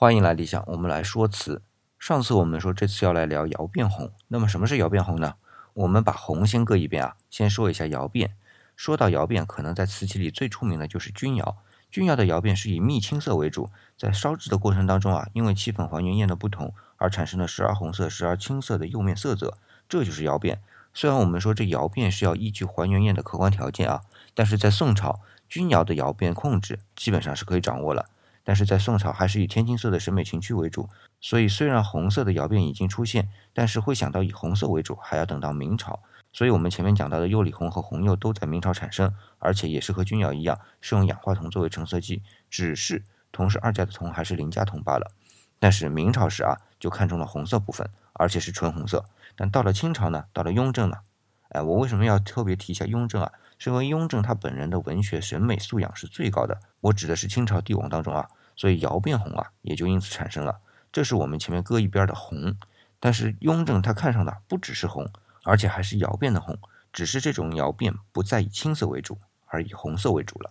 欢迎来理想，我们来说词。上次我们说这次要来聊窑变红，那么什么是窑变红呢？我们把红先搁一边啊，先说一下窑变。说到窑变，可能在瓷器里最出名的就是钧窑。钧窑的窑变是以蜜青色为主，在烧制的过程当中啊，因为气粉还原焰的不同，而产生了时而红色、时而青色的釉面色泽，这就是窑变。虽然我们说这窑变是要依据还原焰的客观条件啊，但是在宋朝，钧窑的窑变控制基本上是可以掌握了。但是在宋朝还是以天青色的审美情趣为主，所以虽然红色的窑变已经出现，但是会想到以红色为主，还要等到明朝。所以我们前面讲到的釉里红和红釉都在明朝产生，而且也是和钧窑一样，是用氧化铜作为成色剂，只是铜是二价的铜还是零价铜罢了。但是明朝时啊，就看中了红色部分，而且是纯红色。但到了清朝呢，到了雍正呢，哎，我为什么要特别提一下雍正啊？是因为雍正他本人的文学审美素养是最高的，我指的是清朝帝王当中啊。所以窑变红啊，也就因此产生了。这是我们前面搁一边的红，但是雍正他看上的不只是红，而且还是窑变的红，只是这种窑变不再以青色为主，而以红色为主了。